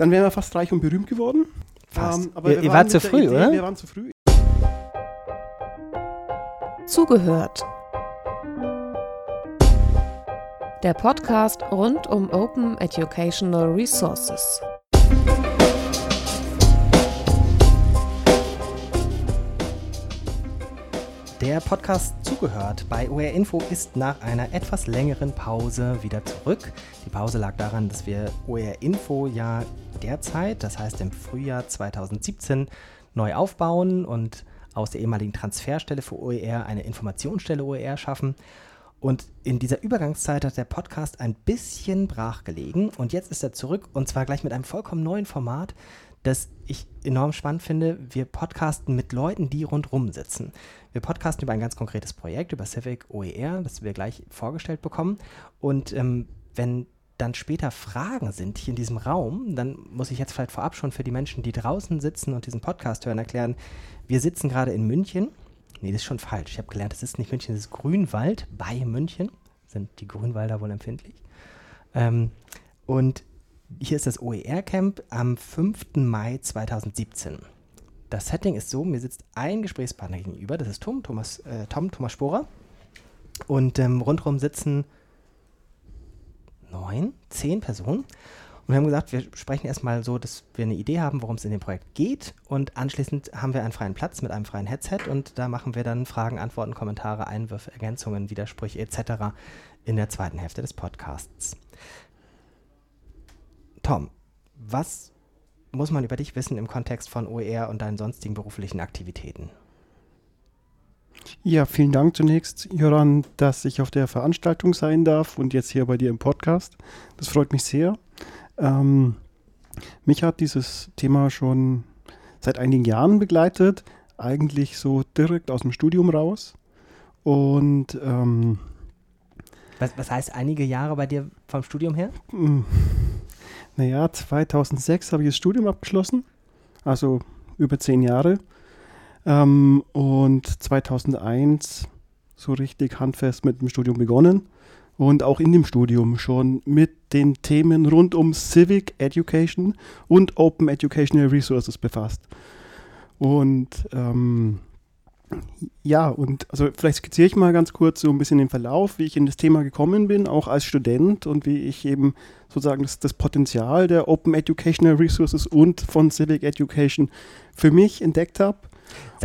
dann wären wir fast reich und berühmt geworden. Fast. Ähm, aber ihr, ihr wart zu früh, Idee, oder? Wir waren zu früh. Zugehört. Der Podcast rund um Open Educational Resources. Der Podcast Zugehört bei OR Info ist nach einer etwas längeren Pause wieder zurück. Die Pause lag daran, dass wir OR Info ja derzeit, das heißt im Frühjahr 2017, neu aufbauen und aus der ehemaligen Transferstelle für OER eine Informationsstelle OER schaffen. Und in dieser Übergangszeit hat der Podcast ein bisschen brach gelegen und jetzt ist er zurück und zwar gleich mit einem vollkommen neuen Format, das ich enorm spannend finde. Wir podcasten mit Leuten, die rundherum sitzen. Wir podcasten über ein ganz konkretes Projekt, über Civic OER, das wir gleich vorgestellt bekommen. Und ähm, wenn dann später Fragen sind hier in diesem Raum, dann muss ich jetzt vielleicht vorab schon für die Menschen, die draußen sitzen und diesen Podcast hören, erklären, wir sitzen gerade in München. Nee, das ist schon falsch. Ich habe gelernt, es ist nicht München, es ist Grünwald bei München. Sind die Grünwalder wohl empfindlich. Ähm, und hier ist das OER-Camp am 5. Mai 2017. Das Setting ist so, mir sitzt ein Gesprächspartner gegenüber, das ist Tom, Thomas, äh, Tom, Thomas Sporer. Und ähm, rundherum sitzen neun, zehn Personen. Und wir haben gesagt, wir sprechen erstmal so, dass wir eine Idee haben, worum es in dem Projekt geht. Und anschließend haben wir einen freien Platz mit einem freien Headset und da machen wir dann Fragen, Antworten, Kommentare, Einwürfe, Ergänzungen, Widersprüche etc. in der zweiten Hälfte des Podcasts. Tom, was muss man über dich wissen im Kontext von OER und deinen sonstigen beruflichen Aktivitäten? Ja, vielen Dank zunächst, Joran, dass ich auf der Veranstaltung sein darf und jetzt hier bei dir im Podcast. Das freut mich sehr. Ähm, mich hat dieses Thema schon seit einigen Jahren begleitet, eigentlich so direkt aus dem Studium raus. Und ähm, was, was heißt einige Jahre bei dir vom Studium her? Naja, 2006 habe ich das Studium abgeschlossen, also über zehn Jahre. Ähm, und 2001 so richtig handfest mit dem Studium begonnen und auch in dem Studium schon mit den Themen rund um Civic Education und Open Educational Resources befasst. Und ähm, ja, und also vielleicht skizziere ich mal ganz kurz so ein bisschen den Verlauf, wie ich in das Thema gekommen bin, auch als Student und wie ich eben sozusagen das, das Potenzial der Open Educational Resources und von Civic Education für mich entdeckt habe.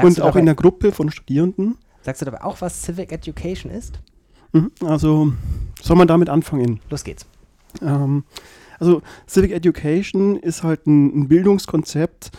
Und auch dabei, in der Gruppe von Studierenden. Sagst du dabei auch, was Civic Education ist? Mhm, also, soll man damit anfangen? Los geht's. Ähm, also, Civic Education ist halt ein, ein Bildungskonzept,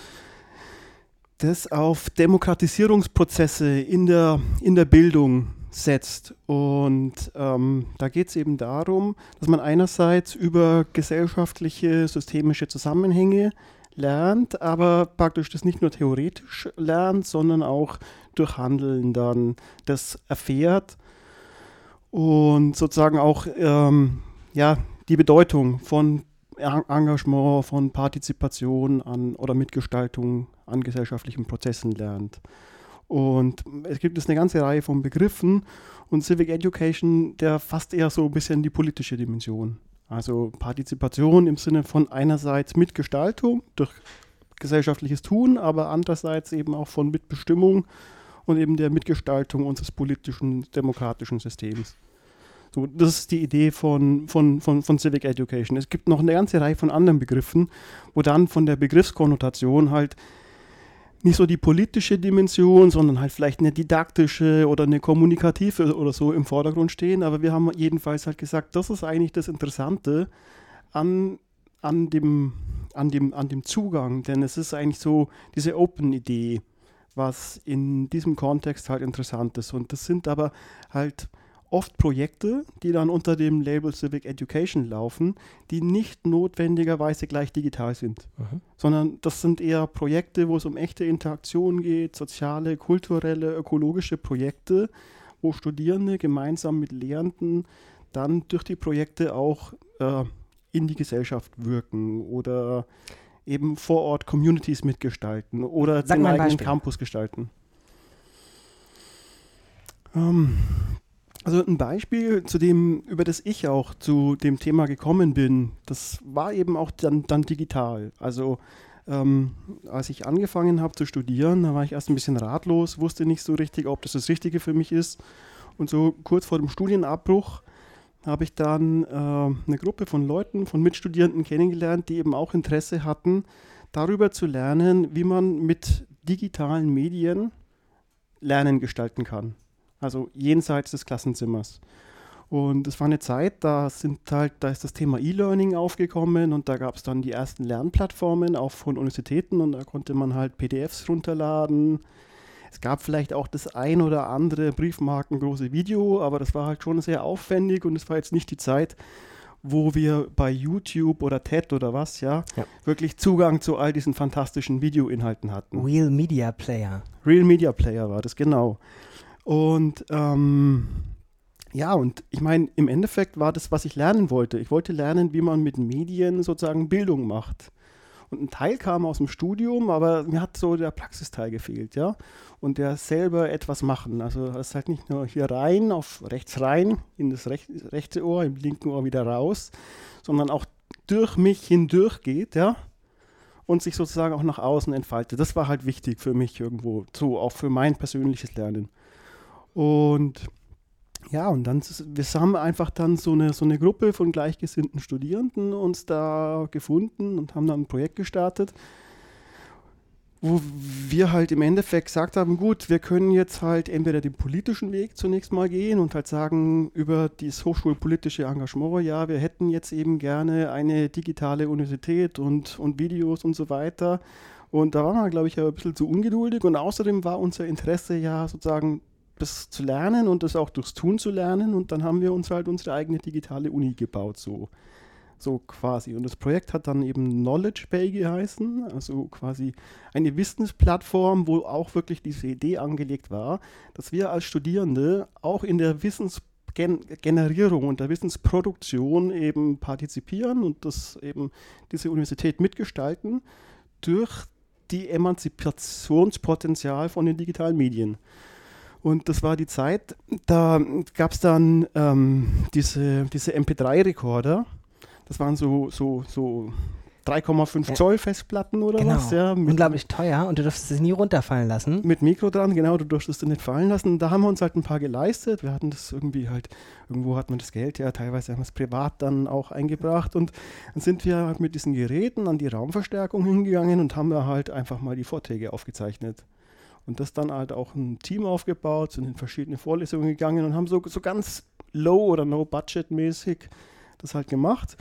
das auf Demokratisierungsprozesse in der, in der Bildung setzt. Und ähm, da geht es eben darum, dass man einerseits über gesellschaftliche, systemische Zusammenhänge lernt, aber praktisch das nicht nur theoretisch lernt, sondern auch durch Handeln dann das erfährt und sozusagen auch ähm, ja, die Bedeutung von Engagement, von Partizipation an oder Mitgestaltung an gesellschaftlichen Prozessen lernt. Und es gibt jetzt eine ganze Reihe von Begriffen und Civic Education, der fasst eher so ein bisschen die politische Dimension. Also Partizipation im Sinne von einerseits Mitgestaltung durch gesellschaftliches Tun, aber andererseits eben auch von Mitbestimmung und eben der Mitgestaltung unseres politischen, demokratischen Systems. So, das ist die Idee von, von, von, von Civic Education. Es gibt noch eine ganze Reihe von anderen Begriffen, wo dann von der Begriffskonnotation halt nicht so die politische Dimension, sondern halt vielleicht eine didaktische oder eine kommunikative oder so im Vordergrund stehen. Aber wir haben jedenfalls halt gesagt, das ist eigentlich das Interessante an, an, dem, an, dem, an dem Zugang, denn es ist eigentlich so diese Open-Idee, was in diesem Kontext halt interessant ist. Und das sind aber halt oft Projekte, die dann unter dem Label Civic Education laufen, die nicht notwendigerweise gleich digital sind, mhm. sondern das sind eher Projekte, wo es um echte Interaktion geht, soziale, kulturelle, ökologische Projekte, wo Studierende gemeinsam mit Lehrenden dann durch die Projekte auch äh, in die Gesellschaft wirken oder eben vor Ort Communities mitgestalten oder Sag den eigenen Campus gestalten. Ähm, Also ein Beispiel, zu dem, über das ich auch zu dem Thema gekommen bin, das war eben auch dann, dann digital. Also ähm, als ich angefangen habe zu studieren, da war ich erst ein bisschen ratlos, wusste nicht so richtig, ob das das Richtige für mich ist. Und so kurz vor dem Studienabbruch habe ich dann äh, eine Gruppe von Leuten, von Mitstudierenden kennengelernt, die eben auch Interesse hatten, darüber zu lernen, wie man mit digitalen Medien Lernen gestalten kann also jenseits des Klassenzimmers. Und es war eine Zeit, da sind halt, da ist das Thema E-Learning aufgekommen und da gab es dann die ersten Lernplattformen, auch von Universitäten und da konnte man halt PDFs runterladen. Es gab vielleicht auch das ein oder andere briefmarkengroße Video, aber das war halt schon sehr aufwendig und es war jetzt nicht die Zeit, wo wir bei YouTube oder TED oder was, ja, ja, wirklich Zugang zu all diesen fantastischen Videoinhalten hatten. Real Media Player. Real Media Player war das, genau. Und ähm, ja, und ich meine, im Endeffekt war das, was ich lernen wollte. Ich wollte lernen, wie man mit Medien sozusagen Bildung macht. Und ein Teil kam aus dem Studium, aber mir hat so der Praxisteil gefehlt, ja. Und der selber etwas machen. Also das ist halt nicht nur hier rein, auf rechts rein, in das rech rechte Ohr, im linken Ohr wieder raus, sondern auch durch mich hindurch geht, ja. Und sich sozusagen auch nach außen entfaltet. Das war halt wichtig für mich irgendwo, so auch für mein persönliches Lernen. Und ja, und dann, wir haben einfach dann so eine, so eine Gruppe von gleichgesinnten Studierenden uns da gefunden und haben dann ein Projekt gestartet, wo wir halt im Endeffekt gesagt haben, gut, wir können jetzt halt entweder den politischen Weg zunächst mal gehen und halt sagen über das hochschulpolitische Engagement, ja, wir hätten jetzt eben gerne eine digitale Universität und, und Videos und so weiter. Und da waren wir, glaube ich, ein bisschen zu ungeduldig und außerdem war unser Interesse ja sozusagen das zu lernen und das auch durchs Tun zu lernen. Und dann haben wir uns halt unsere eigene digitale Uni gebaut, so, so quasi. Und das Projekt hat dann eben Knowledge Bay geheißen, also quasi eine Wissensplattform, wo auch wirklich diese Idee angelegt war, dass wir als Studierende auch in der Wissensgenerierung und der Wissensproduktion eben partizipieren und das eben diese Universität mitgestalten durch die Emanzipationspotenzial von den digitalen Medien. Und das war die Zeit, da gab es dann ähm, diese, diese MP3-Rekorder. Das waren so, so, so 3,5 ja. Zoll Festplatten oder genau. was. Ja, Unglaublich teuer und du durftest sie nie runterfallen lassen. Mit Mikro dran, genau, du durftest sie nicht fallen lassen. Da haben wir uns halt ein paar geleistet. Wir hatten das irgendwie halt, irgendwo hat man das Geld ja, teilweise haben wir es privat dann auch eingebracht. Und dann sind wir halt mit diesen Geräten an die Raumverstärkung hingegangen und haben da halt einfach mal die Vorträge aufgezeichnet. Und das dann halt auch ein Team aufgebaut, sind in verschiedene Vorlesungen gegangen und haben so, so ganz low oder no budget mäßig das halt gemacht.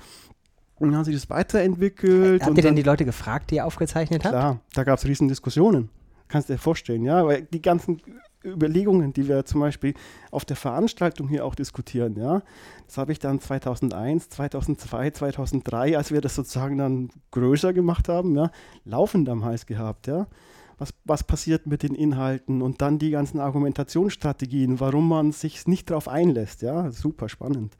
Und dann haben sie das weiterentwickelt. Habt ihr denn die Leute gefragt, die ihr aufgezeichnet habt? Klar, da gab es riesen Diskussionen. Kannst du dir vorstellen, ja, weil die ganzen Überlegungen, die wir zum Beispiel auf der Veranstaltung hier auch diskutieren, ja, das habe ich dann 2001, 2002, 2003, als wir das sozusagen dann größer gemacht haben, ja, laufend am Hals gehabt, ja was, was passiert mit den Inhalten und dann die ganzen Argumentationsstrategien, warum man sich nicht darauf einlässt. Ja, super spannend.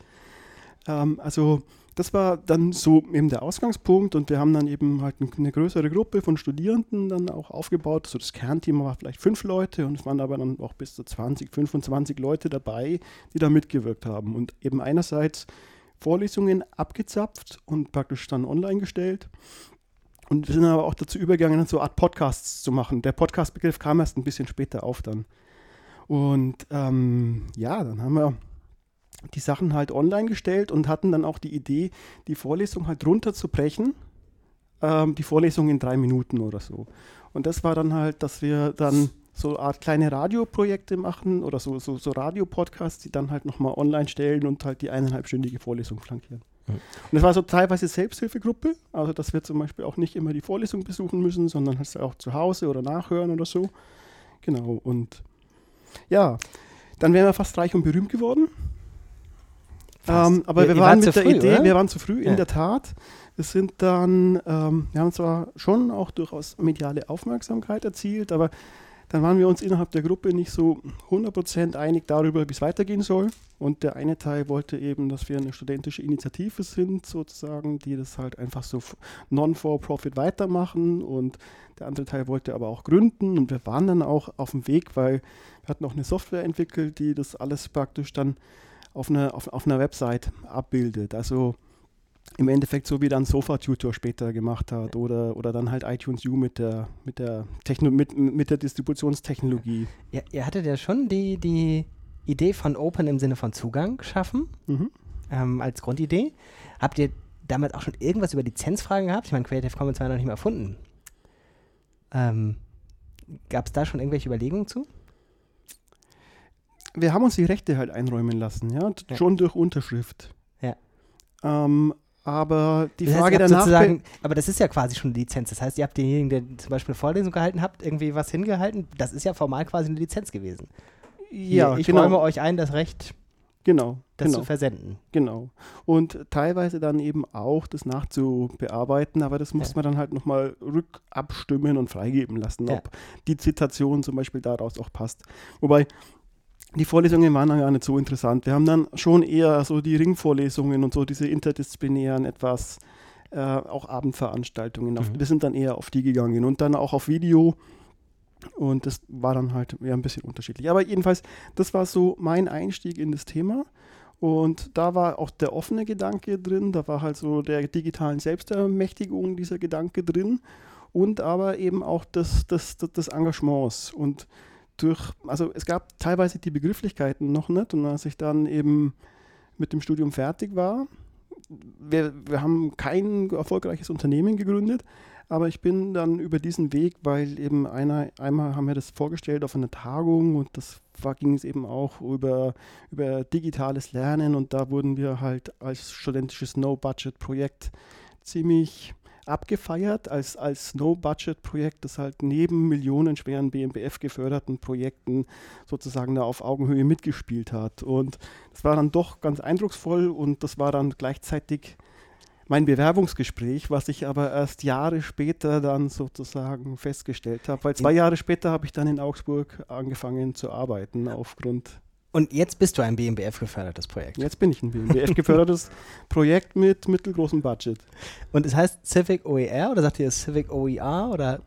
Ähm, also das war dann so eben der Ausgangspunkt und wir haben dann eben halt eine größere Gruppe von Studierenden dann auch aufgebaut. So das Kernteam war vielleicht fünf Leute und es waren aber dann auch bis zu 20, 25 Leute dabei, die da mitgewirkt haben und eben einerseits Vorlesungen abgezapft und praktisch dann online gestellt und wir sind aber auch dazu übergegangen, so eine Art Podcasts zu machen. Der Podcast-Begriff kam erst ein bisschen später auf dann. Und ähm, ja, dann haben wir die Sachen halt online gestellt und hatten dann auch die Idee, die Vorlesung halt runterzubrechen. Ähm, die Vorlesung in drei Minuten oder so. Und das war dann halt, dass wir dann so eine Art kleine Radioprojekte machen oder so, so, so Radiopodcasts, die dann halt nochmal online stellen und halt die eineinhalbstündige Vorlesung flankieren. Und es war so teilweise Selbsthilfegruppe, also dass wir zum Beispiel auch nicht immer die Vorlesung besuchen müssen, sondern halt auch zu Hause oder nachhören oder so. Genau, und ja, dann wären wir fast reich und berühmt geworden. Ähm, aber wir, wir waren mit der früh, Idee, oder? wir waren zu früh, ja. in der Tat. Wir sind dann, ähm, wir haben zwar schon auch durchaus mediale Aufmerksamkeit erzielt, aber dann waren wir uns innerhalb der Gruppe nicht so 100% einig darüber, wie es weitergehen soll. Und der eine Teil wollte eben, dass wir eine studentische Initiative sind, sozusagen, die das halt einfach so non-for-profit weitermachen. Und der andere Teil wollte aber auch gründen. Und wir waren dann auch auf dem Weg, weil wir hatten auch eine Software entwickelt, die das alles praktisch dann auf einer, auf, auf einer Website abbildet. Also im Endeffekt so wie dann Sofa-Tutor später gemacht hat oder, oder dann halt iTunes U mit der, mit der, Techno mit, mit der Distributionstechnologie. Ja, ihr hattet ja schon die, die Idee von Open im Sinne von Zugang geschaffen, mhm. ähm, als Grundidee. Habt ihr damals auch schon irgendwas über Lizenzfragen gehabt? Ich meine, Creative Commons war noch nicht mehr erfunden. Ähm, Gab es da schon irgendwelche Überlegungen zu? Wir haben uns die Rechte halt einräumen lassen, ja, ja. schon durch Unterschrift. Ja. Ähm, aber die das Frage danach. Aber das ist ja quasi schon eine Lizenz. Das heißt, ihr habt denjenigen, der zum Beispiel eine Vorlesung gehalten habt, irgendwie was hingehalten. Das ist ja formal quasi eine Lizenz gewesen. Ja, ich genau. räume euch ein, das Recht, genau, das genau. zu versenden. Genau. Und teilweise dann eben auch das nachzubearbeiten, aber das muss ja. man dann halt nochmal rückabstimmen und freigeben lassen, ob ja. die Zitation zum Beispiel daraus auch passt. Wobei die Vorlesungen waren dann gar nicht so interessant. Wir haben dann schon eher so die Ringvorlesungen und so diese interdisziplinären etwas, äh, auch Abendveranstaltungen. Auf, mhm. Wir sind dann eher auf die gegangen und dann auch auf Video. Und das war dann halt ja, ein bisschen unterschiedlich. Aber jedenfalls, das war so mein Einstieg in das Thema. Und da war auch der offene Gedanke drin, da war halt so der digitalen Selbstermächtigung dieser Gedanke drin und aber eben auch das, das, das, des Engagements. Und durch, also es gab teilweise die Begrifflichkeiten noch nicht und als ich dann eben mit dem Studium fertig war, wir, wir haben kein erfolgreiches Unternehmen gegründet, aber ich bin dann über diesen Weg, weil eben einer, einmal haben wir das vorgestellt auf einer Tagung und das war, ging es eben auch über, über digitales Lernen und da wurden wir halt als studentisches No-Budget-Projekt ziemlich abgefeiert als, als No-Budget-Projekt, das halt neben millionenschweren BMBF-geförderten Projekten sozusagen da auf Augenhöhe mitgespielt hat. Und das war dann doch ganz eindrucksvoll und das war dann gleichzeitig mein Bewerbungsgespräch, was ich aber erst Jahre später dann sozusagen festgestellt habe, weil zwei Jahre später habe ich dann in Augsburg angefangen zu arbeiten aufgrund und jetzt bist du ein BMBF-gefördertes Projekt. Jetzt bin ich ein BMBF-gefördertes Projekt mit mittelgroßem Budget. Und es heißt Civic OER oder sagt ihr Civic OER oder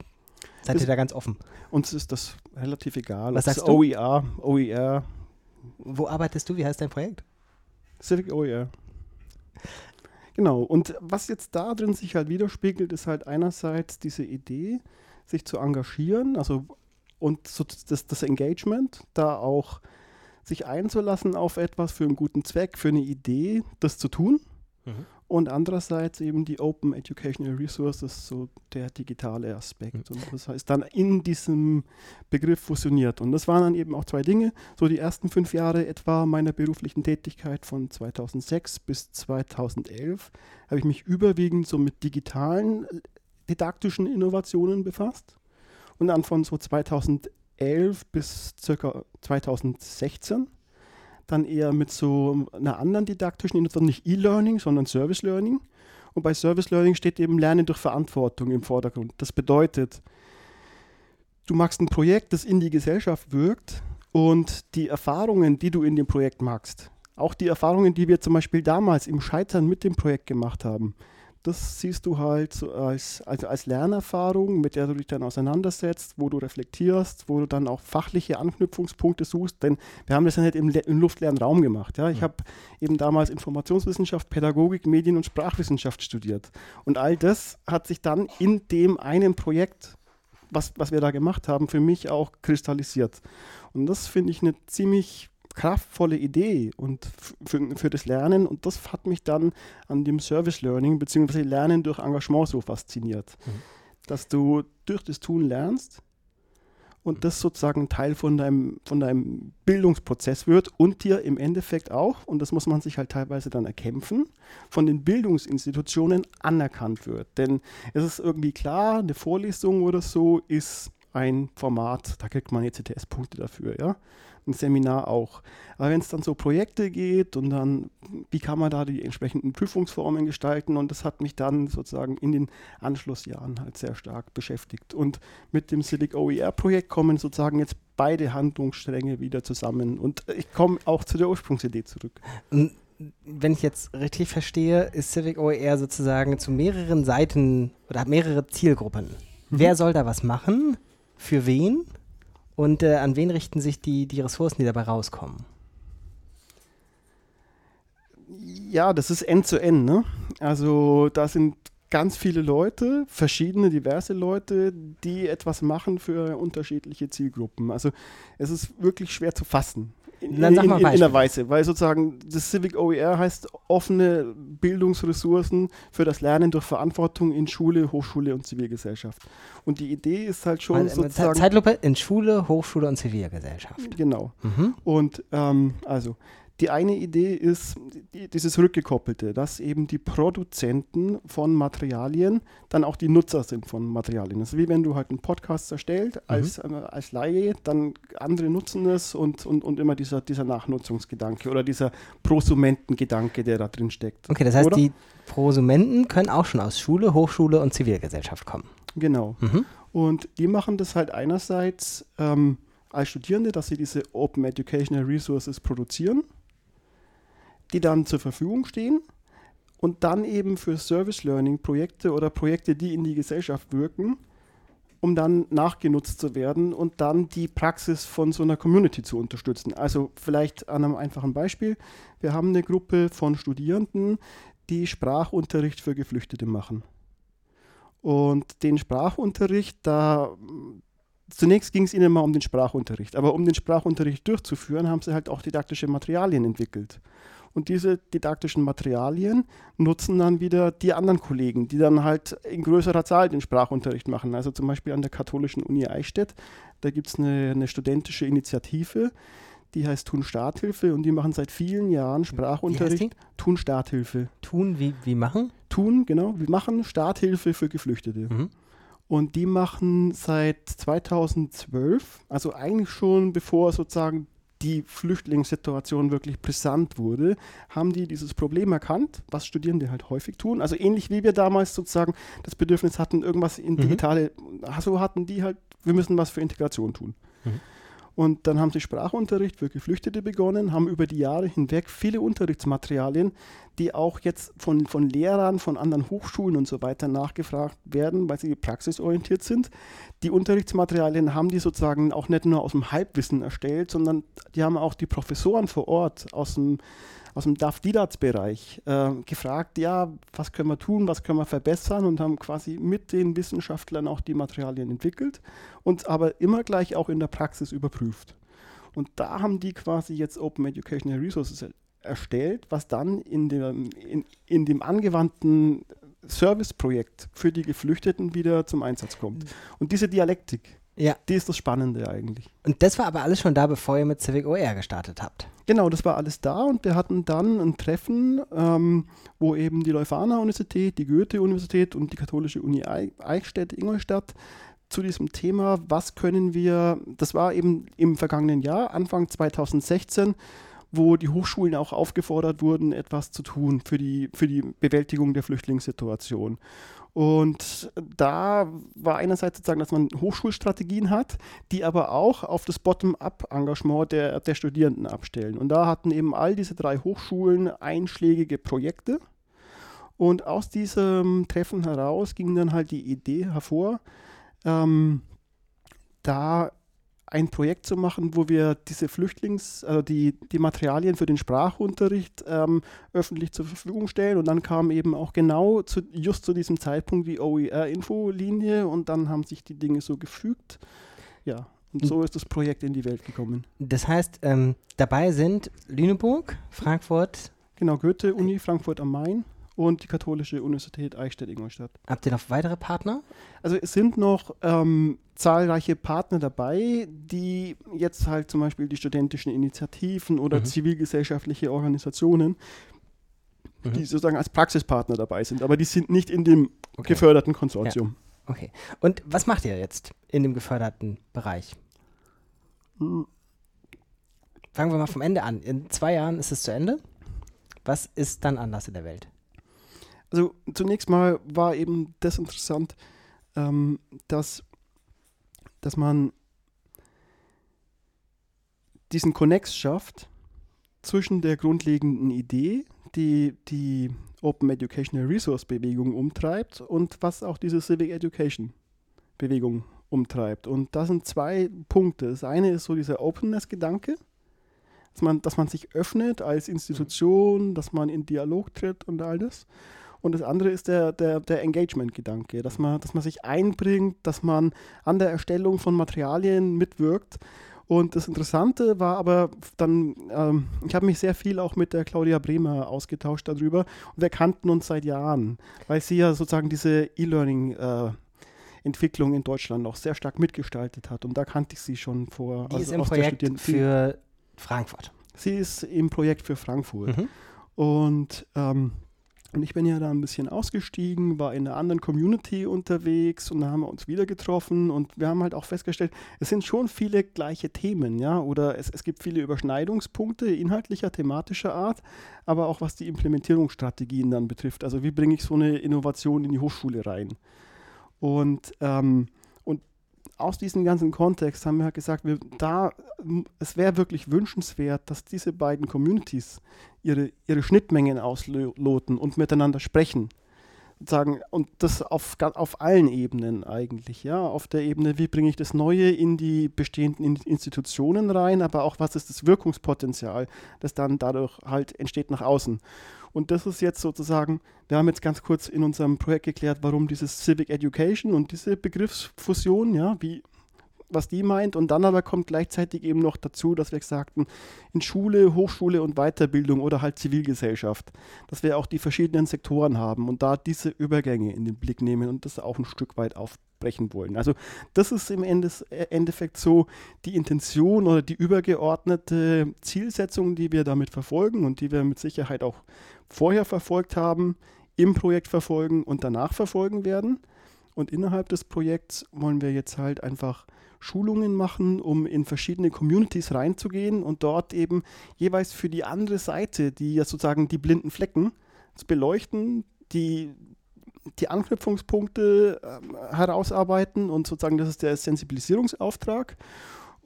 seid es ihr da ganz offen? Uns ist das relativ egal. Was sagst du? OER, OER. Wo arbeitest du? Wie heißt dein Projekt? Civic OER. Genau. Und was jetzt da drin sich halt widerspiegelt, ist halt einerseits diese Idee, sich zu engagieren, also und so das, das Engagement, da auch sich einzulassen auf etwas für einen guten Zweck, für eine Idee, das zu tun. Mhm. Und andererseits eben die Open Educational Resources, so der digitale Aspekt. Mhm. Und das heißt dann in diesem Begriff fusioniert. Und das waren dann eben auch zwei Dinge. So die ersten fünf Jahre etwa meiner beruflichen Tätigkeit von 2006 bis 2011 habe ich mich überwiegend so mit digitalen didaktischen Innovationen befasst. Und dann von so 2011 2011 bis circa 2016 dann eher mit so einer anderen didaktischen Innovation, nicht E-Learning, sondern Service Learning. Und bei Service Learning steht eben Lernen durch Verantwortung im Vordergrund. Das bedeutet, du machst ein Projekt, das in die Gesellschaft wirkt und die Erfahrungen, die du in dem Projekt machst, auch die Erfahrungen, die wir zum Beispiel damals im Scheitern mit dem Projekt gemacht haben, das siehst du halt so als, als, als Lernerfahrung, mit der du dich dann auseinandersetzt, wo du reflektierst, wo du dann auch fachliche Anknüpfungspunkte suchst, denn wir haben das ja nicht im, im luftleeren Raum gemacht. Ja? Ich mhm. habe eben damals Informationswissenschaft, Pädagogik, Medien- und Sprachwissenschaft studiert. Und all das hat sich dann in dem einen Projekt, was, was wir da gemacht haben, für mich auch kristallisiert. Und das finde ich eine ziemlich kraftvolle Idee und für, für das Lernen und das hat mich dann an dem Service Learning bzw. Lernen durch Engagement so fasziniert, mhm. dass du durch das Tun lernst und mhm. das sozusagen Teil von deinem, von deinem Bildungsprozess wird und dir im Endeffekt auch, und das muss man sich halt teilweise dann erkämpfen, von den Bildungsinstitutionen anerkannt wird. Denn es ist irgendwie klar, eine Vorlesung oder so ist ein Format, da kriegt man ECTS-Punkte dafür, ja. Ein Seminar auch. Aber wenn es dann so Projekte geht und dann, wie kann man da die entsprechenden Prüfungsformen gestalten und das hat mich dann sozusagen in den Anschlussjahren halt sehr stark beschäftigt. Und mit dem Civic OER-Projekt kommen sozusagen jetzt beide Handlungsstränge wieder zusammen und ich komme auch zu der Ursprungsidee zurück. wenn ich jetzt richtig verstehe, ist Civic OER sozusagen zu mehreren Seiten oder hat mehrere Zielgruppen. Mhm. Wer soll da was machen? Für wen? Und äh, an wen richten sich die, die Ressourcen, die dabei rauskommen? Ja, das ist End-zu-End. Ne? Also da sind ganz viele Leute, verschiedene, diverse Leute, die etwas machen für unterschiedliche Zielgruppen. Also es ist wirklich schwer zu fassen. In, Dann sag mal in, in, in der Beispiel. Weise, weil sozusagen das Civic OER heißt offene Bildungsressourcen für das Lernen durch Verantwortung in Schule, Hochschule und Zivilgesellschaft. Und die Idee ist halt schon äh, sozusagen... Zeitlupe in Schule, Hochschule und Zivilgesellschaft. Genau. Mhm. Und ähm, also die eine Idee ist die, dieses Rückgekoppelte, dass eben die Produzenten von Materialien dann auch die Nutzer sind von Materialien. Das ist wie wenn du halt einen Podcast erstellst als, äh, als Laie, dann andere nutzen es und, und, und immer dieser, dieser Nachnutzungsgedanke oder dieser Prosumentengedanke, der da drin steckt. Okay, das heißt, Oder? die Prosumenten können auch schon aus Schule, Hochschule und Zivilgesellschaft kommen. Genau. Mhm. Und die machen das halt einerseits ähm, als Studierende, dass sie diese Open Educational Resources produzieren, die dann zur Verfügung stehen und dann eben für Service Learning Projekte oder Projekte, die in die Gesellschaft wirken, um dann nachgenutzt zu werden und dann die Praxis von so einer Community zu unterstützen. Also vielleicht an einem einfachen Beispiel. Wir haben eine Gruppe von Studierenden, die Sprachunterricht für Geflüchtete machen. Und den Sprachunterricht, da zunächst ging es ihnen mal um den Sprachunterricht, aber um den Sprachunterricht durchzuführen, haben sie halt auch didaktische Materialien entwickelt. Und diese didaktischen Materialien nutzen dann wieder die anderen Kollegen, die dann halt in größerer Zahl den Sprachunterricht machen. Also zum Beispiel an der Katholischen Uni Eichstätt, da gibt es eine, eine studentische Initiative, die heißt Tun Starthilfe und die machen seit vielen Jahren Sprachunterricht. Tun Starthilfe. Tun, wie, wie machen? Tun, genau, wir machen Starthilfe für Geflüchtete. Mhm. Und die machen seit 2012, also eigentlich schon bevor sozusagen die Flüchtlingssituation wirklich brisant wurde, haben die dieses Problem erkannt, was Studierende halt häufig tun. Also ähnlich wie wir damals sozusagen das Bedürfnis hatten, irgendwas in Mhm. digitale, so hatten die halt, wir müssen was für Integration tun. Mhm. Und dann haben sie Sprachunterricht für Geflüchtete begonnen, haben über die Jahre hinweg viele Unterrichtsmaterialien, die auch jetzt von, von Lehrern, von anderen Hochschulen und so weiter nachgefragt werden, weil sie praxisorientiert sind. Die Unterrichtsmaterialien haben die sozusagen auch nicht nur aus dem Halbwissen erstellt, sondern die haben auch die Professoren vor Ort aus dem, aus dem DAF-Didatz-Bereich äh, gefragt, ja, was können wir tun, was können wir verbessern und haben quasi mit den Wissenschaftlern auch die Materialien entwickelt und aber immer gleich auch in der Praxis überprüft. Und da haben die quasi jetzt Open Educational Resources er- erstellt, was dann in dem, in, in dem angewandten Serviceprojekt für die Geflüchteten wieder zum Einsatz kommt. Und diese Dialektik, Ja, die ist das Spannende eigentlich. und das war aber alles schon da, bevor ihr mit Civic OER gestartet habt. Genau, das war alles da und wir hatten dann ein Treffen, ähm, wo eben die Leuphana-Universität, die Goethe-Universität und die katholische Uni Ei- Eichstätt, Ingolstadt zu diesem Thema, was können wir, das war eben im vergangenen Jahr, Anfang 2016, wo die Hochschulen auch aufgefordert wurden, etwas zu tun für die, für die Bewältigung der Flüchtlingssituation. Und da war einerseits sozusagen, dass man Hochschulstrategien hat, die aber auch auf das Bottom-up-Engagement der, der Studierenden abstellen. Und da hatten eben all diese drei Hochschulen einschlägige Projekte. Und aus diesem Treffen heraus ging dann halt die Idee hervor, ähm, da ein Projekt zu machen, wo wir diese Flüchtlings-, also die, die Materialien für den Sprachunterricht ähm, öffentlich zur Verfügung stellen. Und dann kam eben auch genau zu, just zu diesem Zeitpunkt die OER-Infolinie und dann haben sich die Dinge so gefügt. Ja, und so ist das Projekt in die Welt gekommen. Das heißt, ähm, dabei sind Lüneburg, Frankfurt. Genau, Goethe-Uni, Frankfurt am Main und die Katholische Universität Eichstätt-Ingolstadt. Habt ihr noch weitere Partner? Also es sind noch ähm, zahlreiche Partner dabei, die jetzt halt zum Beispiel die studentischen Initiativen oder Mhm. zivilgesellschaftliche Organisationen, Mhm. die sozusagen als Praxispartner dabei sind, aber die sind nicht in dem Okay. geförderten Konsortium. Okay. Und was macht ihr jetzt in dem geförderten Bereich? Hm. Fangen wir mal vom Ende an. In zwei Jahren ist es zu Ende. Was ist dann anders in der Welt? Also zunächst mal war eben das interessant, ähm, dass, dass man diesen Connex schafft zwischen der grundlegenden Idee, die die Open Educational Resource Bewegung umtreibt und was auch diese Civic Education Bewegung umtreibt. Und da sind zwei Punkte. Das eine ist so dieser Openness-Gedanke, dass man, dass man sich öffnet als Institution, dass man in Dialog tritt und all das. Und das andere ist der, der, der Engagement-Gedanke, dass man, dass man sich einbringt, dass man an der Erstellung von Materialien mitwirkt. Und das Interessante war aber dann, ähm, ich habe mich sehr viel auch mit der Claudia Bremer ausgetauscht darüber und wir kannten uns seit Jahren, weil sie ja sozusagen diese E-Learning äh, Entwicklung in Deutschland noch sehr stark mitgestaltet hat. Und da kannte ich sie schon vor. Die also ist im Projekt für Frankfurt. Sie ist im Projekt für Frankfurt. Mhm. Und ähm, und ich bin ja da ein bisschen ausgestiegen, war in einer anderen Community unterwegs und da haben wir uns wieder getroffen und wir haben halt auch festgestellt, es sind schon viele gleiche Themen, ja, oder es, es gibt viele Überschneidungspunkte inhaltlicher, thematischer Art, aber auch was die Implementierungsstrategien dann betrifft. Also wie bringe ich so eine Innovation in die Hochschule rein? Und ähm, aus diesem ganzen Kontext haben wir halt gesagt, wir, da, es wäre wirklich wünschenswert, dass diese beiden Communities ihre, ihre Schnittmengen ausloten und miteinander sprechen. Sagen, und das auf, auf allen Ebenen eigentlich, ja. Auf der Ebene, wie bringe ich das Neue in die bestehenden Institutionen rein, aber auch was ist das Wirkungspotenzial, das dann dadurch halt entsteht nach außen. Und das ist jetzt sozusagen, wir haben jetzt ganz kurz in unserem Projekt geklärt, warum dieses Civic Education und diese Begriffsfusion, ja, wie, was die meint. Und dann aber kommt gleichzeitig eben noch dazu, dass wir sagten, in Schule, Hochschule und Weiterbildung oder halt Zivilgesellschaft, dass wir auch die verschiedenen Sektoren haben und da diese Übergänge in den Blick nehmen und das auch ein Stück weit aufbrechen wollen. Also das ist im Endeffekt so die Intention oder die übergeordnete Zielsetzung, die wir damit verfolgen und die wir mit Sicherheit auch vorher verfolgt haben, im Projekt verfolgen und danach verfolgen werden. Und innerhalb des Projekts wollen wir jetzt halt einfach Schulungen machen, um in verschiedene Communities reinzugehen und dort eben jeweils für die andere Seite, die ja sozusagen die blinden Flecken, zu beleuchten, die, die Anknüpfungspunkte äh, herausarbeiten und sozusagen das ist der Sensibilisierungsauftrag.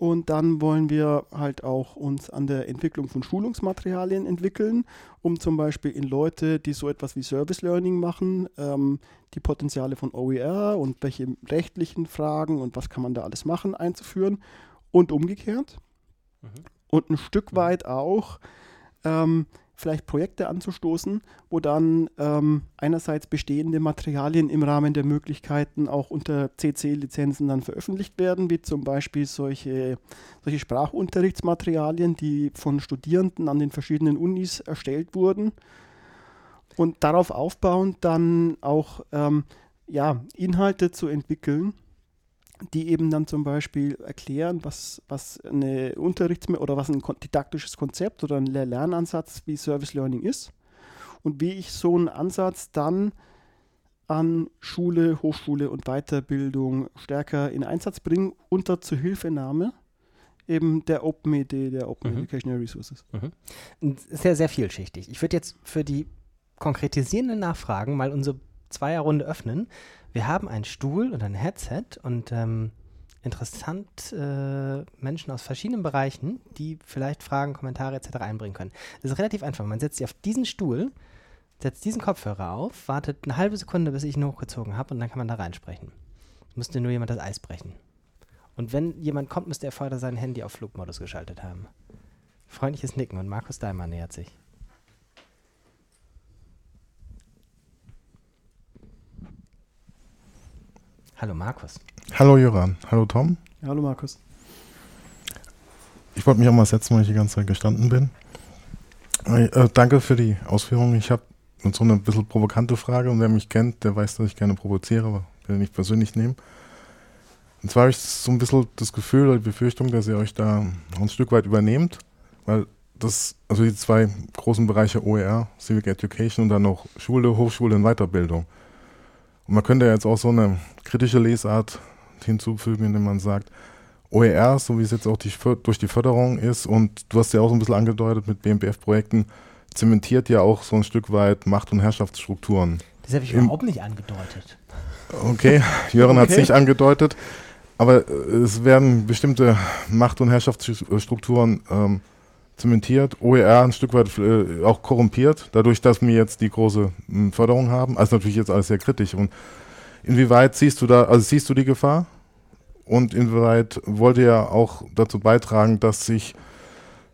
Und dann wollen wir halt auch uns an der Entwicklung von Schulungsmaterialien entwickeln, um zum Beispiel in Leute, die so etwas wie Service Learning machen, ähm, die Potenziale von OER und welche rechtlichen Fragen und was kann man da alles machen einzuführen und umgekehrt. Mhm. Und ein Stück weit auch ähm, vielleicht Projekte anzustoßen, wo dann ähm, einerseits bestehende Materialien im Rahmen der Möglichkeiten auch unter CC-Lizenzen dann veröffentlicht werden, wie zum Beispiel solche, solche Sprachunterrichtsmaterialien, die von Studierenden an den verschiedenen Unis erstellt wurden. Und darauf aufbauend dann auch ähm, ja, Inhalte zu entwickeln, die eben dann zum Beispiel erklären, was, was eine Unterrichts- oder was ein didaktisches Konzept oder ein Lernansatz wie Service Learning ist und wie ich so einen Ansatz dann an Schule, Hochschule und Weiterbildung stärker in Einsatz bringen unter Zuhilfenahme eben der Open-Idee, der Open mhm. Educational Resources. Mhm. Sehr, sehr vielschichtig. Ich würde jetzt für die konkretisierenden Nachfragen mal unsere Zweierrunde öffnen. Wir haben einen Stuhl und ein Headset und ähm, interessant äh, Menschen aus verschiedenen Bereichen, die vielleicht Fragen, Kommentare etc. einbringen können. Das ist relativ einfach. Man setzt sich auf diesen Stuhl, setzt diesen Kopfhörer auf, wartet eine halbe Sekunde, bis ich ihn hochgezogen habe und dann kann man da reinsprechen. Müsste nur jemand das Eis brechen. Und wenn jemand kommt, müsste er vorher sein Handy auf Flugmodus geschaltet haben. Freundliches Nicken und Markus Daimer nähert sich. Hallo Markus. Hallo Jöran. Hallo Tom. Ja, hallo Markus. Ich wollte mich auch mal setzen, weil ich die ganze Zeit gestanden bin. Äh, danke für die Ausführungen. Ich habe so eine bisschen provokante Frage und wer mich kennt, der weiß, dass ich gerne provoziere, aber will nicht persönlich nehmen. Und zwar habe ich so ein bisschen das Gefühl oder die Befürchtung, dass ihr euch da ein Stück weit übernehmt, weil das, also die zwei großen Bereiche OER, Civic Education und dann noch Schule, Hochschule und Weiterbildung. Und man könnte jetzt auch so eine kritische Lesart hinzufügen, indem man sagt, OER, so wie es jetzt auch die, durch die Förderung ist, und du hast ja auch so ein bisschen angedeutet mit BMBF-Projekten, zementiert ja auch so ein Stück weit Macht- und Herrschaftsstrukturen. Das habe ich Im, überhaupt nicht angedeutet. Okay, Jörn okay. hat es nicht angedeutet, aber äh, es werden bestimmte Macht- und Herrschaftsstrukturen ähm, zementiert, OER ein Stück weit äh, auch korrumpiert, dadurch, dass wir jetzt die große mh, hm, Förderung haben. Also natürlich jetzt alles sehr kritisch. Und inwieweit siehst du da, also siehst du die Gefahr? und inwieweit wollt ihr auch dazu beitragen, dass sich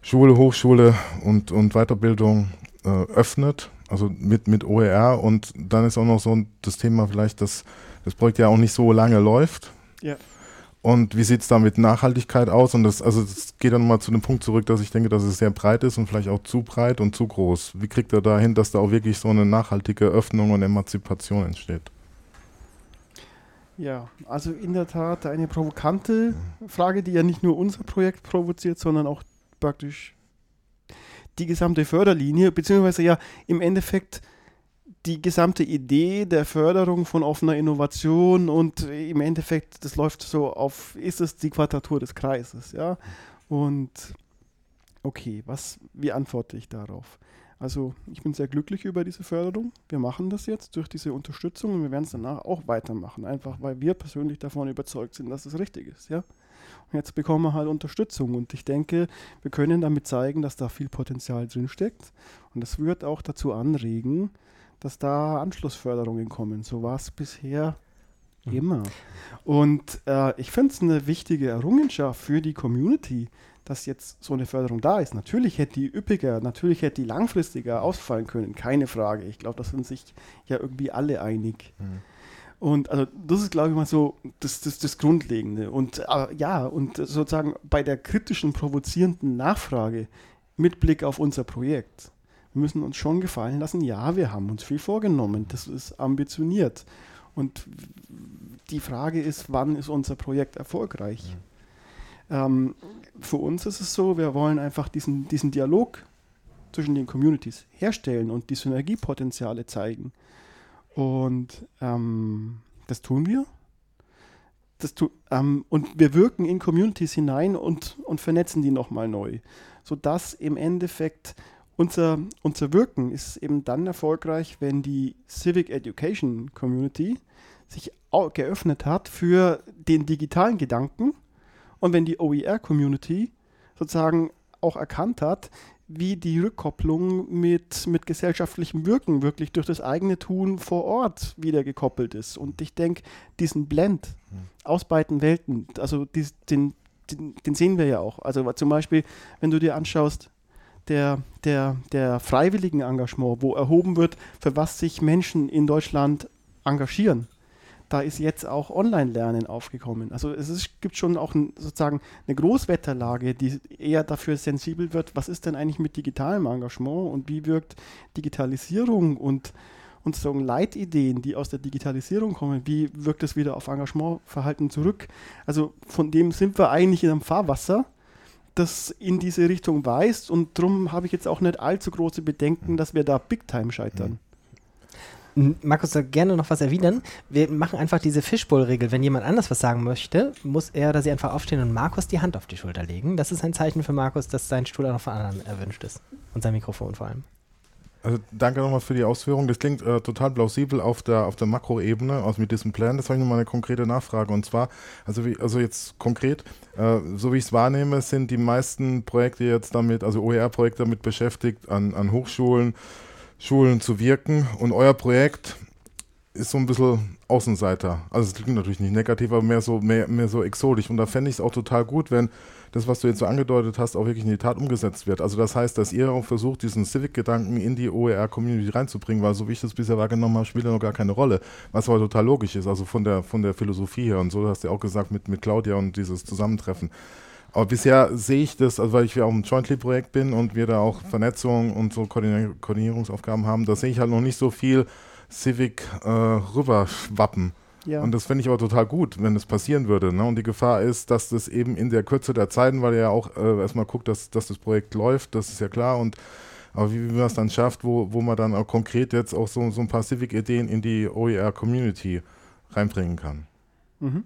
Schule, Hochschule und, und Weiterbildung äh, öffnet, also mit, mit OER und dann ist auch noch so das Thema vielleicht, dass das Projekt ja auch nicht so lange läuft. Ja. Und wie sieht es da mit Nachhaltigkeit aus? Und das, also das geht dann mal zu dem Punkt zurück, dass ich denke, dass es sehr breit ist und vielleicht auch zu breit und zu groß. Wie kriegt er da hin, dass da auch wirklich so eine nachhaltige Öffnung und Emanzipation entsteht? Ja, also in der Tat eine provokante Frage, die ja nicht nur unser Projekt provoziert, sondern auch praktisch die gesamte Förderlinie, beziehungsweise ja im Endeffekt die gesamte Idee der Förderung von offener Innovation und im Endeffekt, das läuft so auf, ist es die Quadratur des Kreises, ja? Und okay, was, wie antworte ich darauf? Also ich bin sehr glücklich über diese Förderung. Wir machen das jetzt durch diese Unterstützung und wir werden es danach auch weitermachen, einfach weil wir persönlich davon überzeugt sind, dass es richtig ist. Ja? Und jetzt bekommen wir halt Unterstützung und ich denke, wir können damit zeigen, dass da viel Potenzial drinsteckt und das wird auch dazu anregen, dass da Anschlussförderungen kommen. So war es bisher mhm. immer. Und äh, ich finde es eine wichtige Errungenschaft für die Community, dass jetzt so eine Förderung da ist. Natürlich hätte die üppiger, natürlich hätte die langfristiger ausfallen können, keine Frage. Ich glaube, da sind sich ja irgendwie alle einig. Mhm. Und also das ist, glaube ich, mal so das, das, das Grundlegende. Und äh, ja, und sozusagen bei der kritischen, provozierenden Nachfrage mit Blick auf unser Projekt, wir müssen uns schon gefallen lassen, ja, wir haben uns viel vorgenommen, das ist ambitioniert. Und die Frage ist, wann ist unser Projekt erfolgreich? Mhm. Ähm, für uns ist es so, wir wollen einfach diesen, diesen Dialog zwischen den Communities herstellen und die Synergiepotenziale zeigen. Und ähm, das tun wir. Das tu, ähm, und wir wirken in Communities hinein und, und vernetzen die nochmal neu, sodass im Endeffekt unser, unser Wirken ist eben dann erfolgreich, wenn die Civic Education Community sich geöffnet hat für den digitalen Gedanken und wenn die OER-Community sozusagen auch erkannt hat, wie die Rückkopplung mit, mit gesellschaftlichem Wirken wirklich durch das eigene Tun vor Ort wieder gekoppelt ist. Und ich denke, diesen Blend hm. aus beiden Welten, also dies, den, den, den, sehen wir ja auch. Also zum Beispiel, wenn du dir anschaust, der, der, der freiwilligen Engagement, wo erhoben wird, für was sich Menschen in Deutschland engagieren da ist jetzt auch Online-Lernen aufgekommen. Also es ist, gibt schon auch ein, sozusagen eine Großwetterlage, die eher dafür sensibel wird, was ist denn eigentlich mit digitalem Engagement und wie wirkt Digitalisierung und, und so Leitideen, die aus der Digitalisierung kommen, wie wirkt es wieder auf Engagementverhalten zurück? Also von dem sind wir eigentlich in einem Fahrwasser das in diese Richtung weist und darum habe ich jetzt auch nicht allzu große Bedenken, dass wir da Big Time scheitern. Mhm. Markus soll gerne noch was erwidern. Wir machen einfach diese Fishbowl-Regel. Wenn jemand anders was sagen möchte, muss er oder sie einfach aufstehen und Markus die Hand auf die Schulter legen. Das ist ein Zeichen für Markus, dass sein Stuhl auch noch von anderen erwünscht ist. Und sein Mikrofon vor allem. Also danke nochmal für die Ausführung. Das klingt äh, total plausibel auf der, auf der Makroebene also mit diesem Plan. Das habe ich nochmal eine konkrete Nachfrage. Und zwar, also, wie, also jetzt konkret, äh, so wie ich es wahrnehme, sind die meisten Projekte jetzt damit, also OER-Projekte damit beschäftigt, an, an Hochschulen, Schulen zu wirken. Und euer Projekt ist so ein bisschen Außenseiter. Also es klingt natürlich nicht negativ, aber mehr so, mehr, mehr so exotisch. Und da fände ich es auch total gut, wenn das, was du jetzt so angedeutet hast, auch wirklich in die Tat umgesetzt wird. Also das heißt, dass ihr auch versucht, diesen Civic-Gedanken in die OER-Community reinzubringen, weil so wie ich das bisher wahrgenommen habe, spielt er noch gar keine Rolle. Was aber total logisch ist, also von der, von der Philosophie her. Und so hast du ja auch gesagt mit, mit Claudia und dieses Zusammentreffen. Aber bisher sehe ich das, also weil ich ja auch im Jointly-Projekt bin und wir da auch Vernetzung und so Koordinierungsaufgaben haben, da sehe ich halt noch nicht so viel Civic äh, rüberschwappen. Ja. Und das finde ich aber total gut, wenn das passieren würde. Ne? Und die Gefahr ist, dass das eben in der Kürze der Zeiten, weil ihr ja auch äh, erstmal guckt, dass, dass das Projekt läuft, das ist ja klar. Und Aber wie, wie man es dann schafft, wo, wo man dann auch konkret jetzt auch so, so ein paar Civic-Ideen in die OER-Community reinbringen kann. Mhm.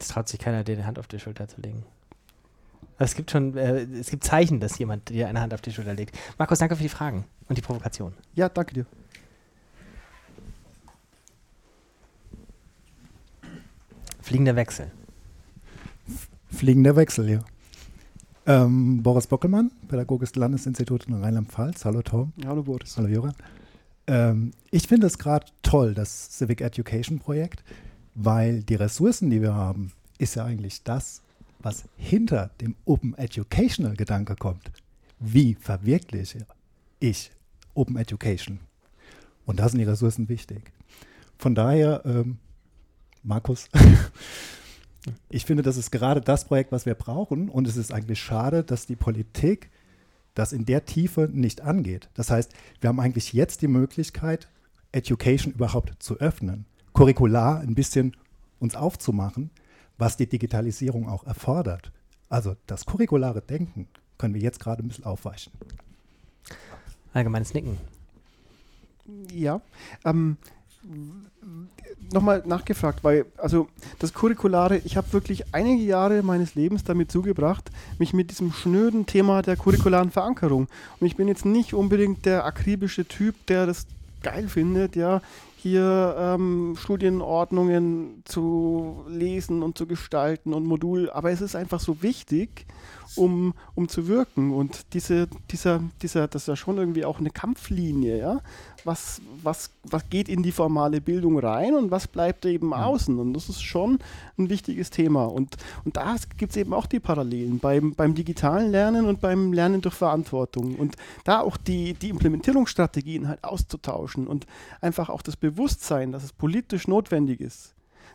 Es traut sich keiner, dir die Hand auf die Schulter zu legen. es gibt schon, äh, es gibt Zeichen, dass jemand dir eine Hand auf die Schulter legt. Markus, danke für die Fragen und die Provokation. Ja, danke dir. Fliegender Wechsel. Fliegender Wechsel, ja. Ähm, Boris Bockelmann, Pädagogisches des Landesinstituts in Rheinland-Pfalz. Hallo Tom. Hallo Boris. Hallo Joran. Ähm, ich finde es gerade toll, das Civic Education Projekt, weil die Ressourcen, die wir haben, ist ja eigentlich das, was hinter dem Open Educational Gedanke kommt. Wie verwirkliche ich Open Education? Und da sind die Ressourcen wichtig. Von daher, ähm, Markus, ich finde, das ist gerade das Projekt, was wir brauchen. Und es ist eigentlich schade, dass die Politik das in der Tiefe nicht angeht. Das heißt, wir haben eigentlich jetzt die Möglichkeit, Education überhaupt zu öffnen, curricular ein bisschen uns aufzumachen, was die Digitalisierung auch erfordert. Also das curriculare Denken können wir jetzt gerade ein bisschen aufweichen. Allgemeines Nicken. Ja, ähm, nochmal nachgefragt, weil, also das Curriculare, ich habe wirklich einige Jahre meines Lebens damit zugebracht, mich mit diesem schnöden Thema der curricularen Verankerung. Und ich bin jetzt nicht unbedingt der akribische Typ, der das geil findet, ja, hier ähm, Studienordnungen zu lesen und zu gestalten und Modul, aber es ist einfach so wichtig, um, um zu wirken. Und diese, dieser, dieser, das ist ja schon irgendwie auch eine Kampflinie, ja. Was, was, was geht in die formale Bildung rein und was bleibt eben außen? Und das ist schon ein wichtiges Thema. Und, und da gibt es eben auch die Parallelen beim, beim digitalen Lernen und beim Lernen durch Verantwortung. Und da auch die, die Implementierungsstrategien halt auszutauschen und einfach auch das Bewusstsein, dass es politisch notwendig ist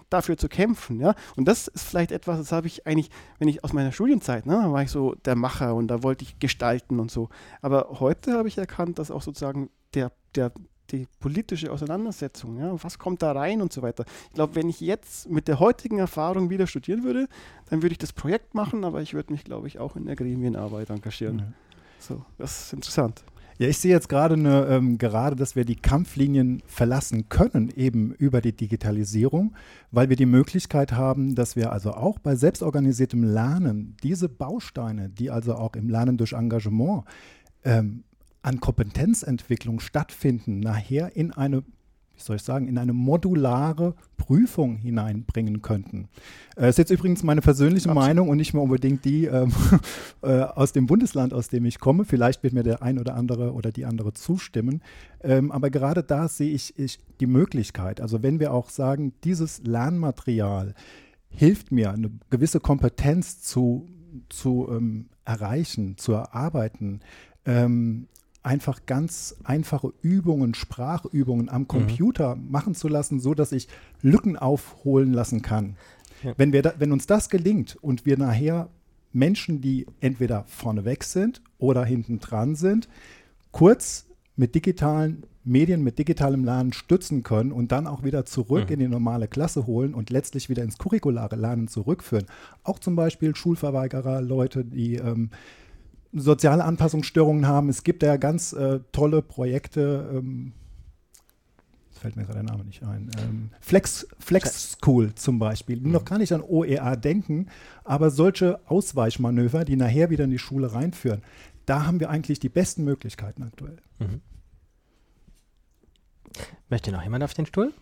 dafür zu kämpfen. Ja? Und das ist vielleicht etwas, das habe ich eigentlich, wenn ich aus meiner Studienzeit, ne, da war ich so der Macher und da wollte ich gestalten und so. Aber heute habe ich erkannt, dass auch sozusagen der, der, die politische Auseinandersetzung, ja, was kommt da rein und so weiter. Ich glaube, wenn ich jetzt mit der heutigen Erfahrung wieder studieren würde, dann würde ich das Projekt machen, aber ich würde mich, glaube ich, auch in der Gremienarbeit engagieren. Ja. So, das ist interessant. Ja, ich sehe jetzt gerade eine, ähm, gerade, dass wir die Kampflinien verlassen können, eben über die Digitalisierung, weil wir die Möglichkeit haben, dass wir also auch bei selbstorganisiertem Lernen diese Bausteine, die also auch im Lernen durch Engagement ähm, an Kompetenzentwicklung stattfinden, nachher in eine wie soll ich sagen, in eine modulare Prüfung hineinbringen könnten. Das äh, ist jetzt übrigens meine persönliche Absolut. Meinung und nicht mehr unbedingt die ähm, äh, aus dem Bundesland, aus dem ich komme. Vielleicht wird mir der ein oder andere oder die andere zustimmen. Ähm, aber gerade da sehe ich, ich die Möglichkeit. Also wenn wir auch sagen, dieses Lernmaterial hilft mir, eine gewisse Kompetenz zu, zu ähm, erreichen, zu erarbeiten, ähm, einfach ganz einfache Übungen, Sprachübungen am mhm. Computer mhm. machen zu lassen, so dass ich Lücken aufholen lassen kann. Ja. Wenn, wir da, wenn uns das gelingt und wir nachher Menschen, die entweder vorneweg sind oder hinten dran sind, kurz mit digitalen Medien, mit digitalem Lernen stützen können und dann auch wieder zurück mhm. in die normale Klasse holen und letztlich wieder ins curriculare Lernen zurückführen. Auch zum Beispiel Schulverweigerer, Leute, die ähm, soziale Anpassungsstörungen haben. Es gibt ja ganz äh, tolle Projekte. Ähm, fällt mir gerade der Name nicht ein. Ähm, Flex, Flex School zum Beispiel, mhm. noch gar nicht an OER denken, aber solche Ausweichmanöver, die nachher wieder in die Schule reinführen, da haben wir eigentlich die besten Möglichkeiten aktuell. Mhm. Möchte noch jemand auf den Stuhl?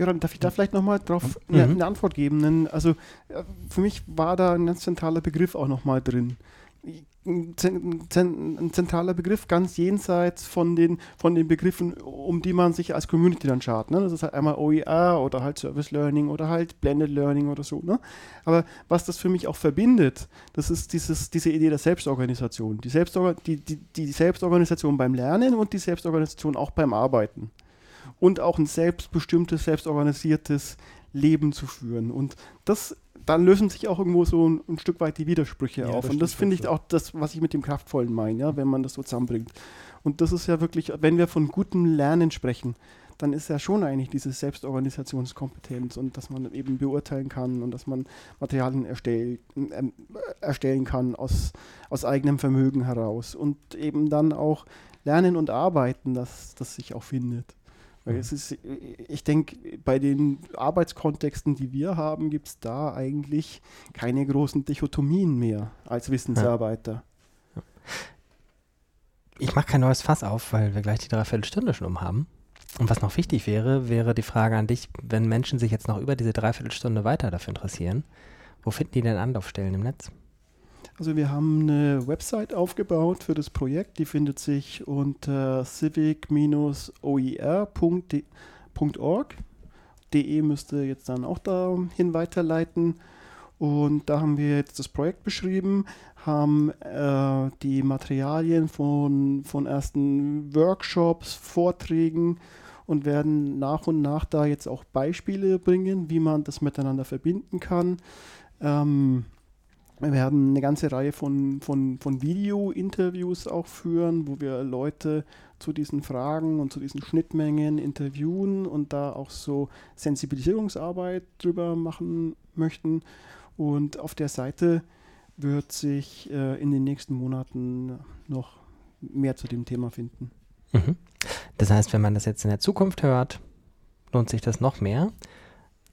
Joran, darf ich da vielleicht nochmal drauf mhm. eine, eine, Antwort geben? Also äh, für mich war da ein ganz zentraler Begriff auch nochmal drin. Ein, zentraler Begriff ganz jenseits von den, von den Begriffen, um die man sich als Community dann schaut. Ne? Das ist halt einmal OER oder halt Service Learning oder halt Blended Learning oder so. Ne? Aber was das für mich auch verbindet, das ist dieses, diese Idee der Selbstorganisation. Die, Selbstorga die, die, die Selbstorganisation beim Lernen und die Selbstorganisation auch beim Arbeiten und auch ein selbstbestimmtes, selbstorganisiertes Leben zu führen. Und das, dann lösen sich auch irgendwo so ein, ein Stück weit die Widersprüche ja, auf. Das und das finde ich auch das, was ich mit dem Kraftvollen meine, ja, wenn man das so zusammenbringt. Und das ist ja wirklich, wenn wir von gutem Lernen sprechen, dann ist ja schon eigentlich diese Selbstorganisationskompetenz und dass man eben beurteilen kann und dass man Materialien erstell, äh, erstellen kann aus, aus eigenem Vermögen heraus und eben dann auch lernen und arbeiten, dass das sich auch findet. Weil es ist, ich denke, bei den Arbeitskontexten, die wir haben, gibt es da eigentlich keine großen Dichotomien mehr als Wissensarbeiter. Ja. Ich mache kein neues Fass auf, weil wir gleich die Dreiviertelstunde schon um haben. Und was noch wichtig wäre, wäre die Frage an dich, wenn Menschen sich jetzt noch über diese Dreiviertelstunde weiter dafür interessieren, wo finden die denn Anlaufstellen im Netz? Also wir haben eine Website aufgebaut für das Projekt, die findet sich unter civic-oer.org. De müsste jetzt dann auch dahin weiterleiten. Und da haben wir jetzt das Projekt beschrieben, haben äh, die Materialien von, von ersten Workshops, Vorträgen und werden nach und nach da jetzt auch Beispiele bringen, wie man das miteinander verbinden kann. Ähm, wir werden eine ganze Reihe von, von, von Video-Interviews auch führen, wo wir Leute zu diesen Fragen und zu diesen Schnittmengen interviewen und da auch so Sensibilisierungsarbeit drüber machen möchten. Und auf der Seite wird sich äh, in den nächsten Monaten noch mehr zu dem Thema finden. Mhm. Das heißt, wenn man das jetzt in der Zukunft hört, lohnt sich das noch mehr.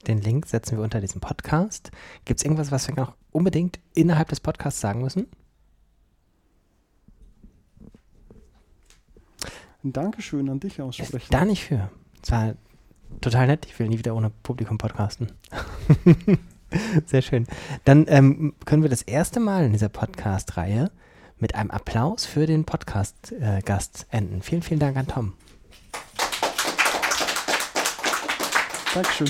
Den Link setzen wir unter diesem Podcast. Gibt es irgendwas, was wir noch unbedingt innerhalb des Podcasts sagen müssen? Ein Dankeschön an dich aussprechen. Da nicht für. Es war total nett. Ich will nie wieder ohne Publikum podcasten. Sehr schön. Dann ähm, können wir das erste Mal in dieser Podcast-Reihe mit einem Applaus für den Podcast-Gast äh, enden. Vielen, vielen Dank an Tom. Dankeschön.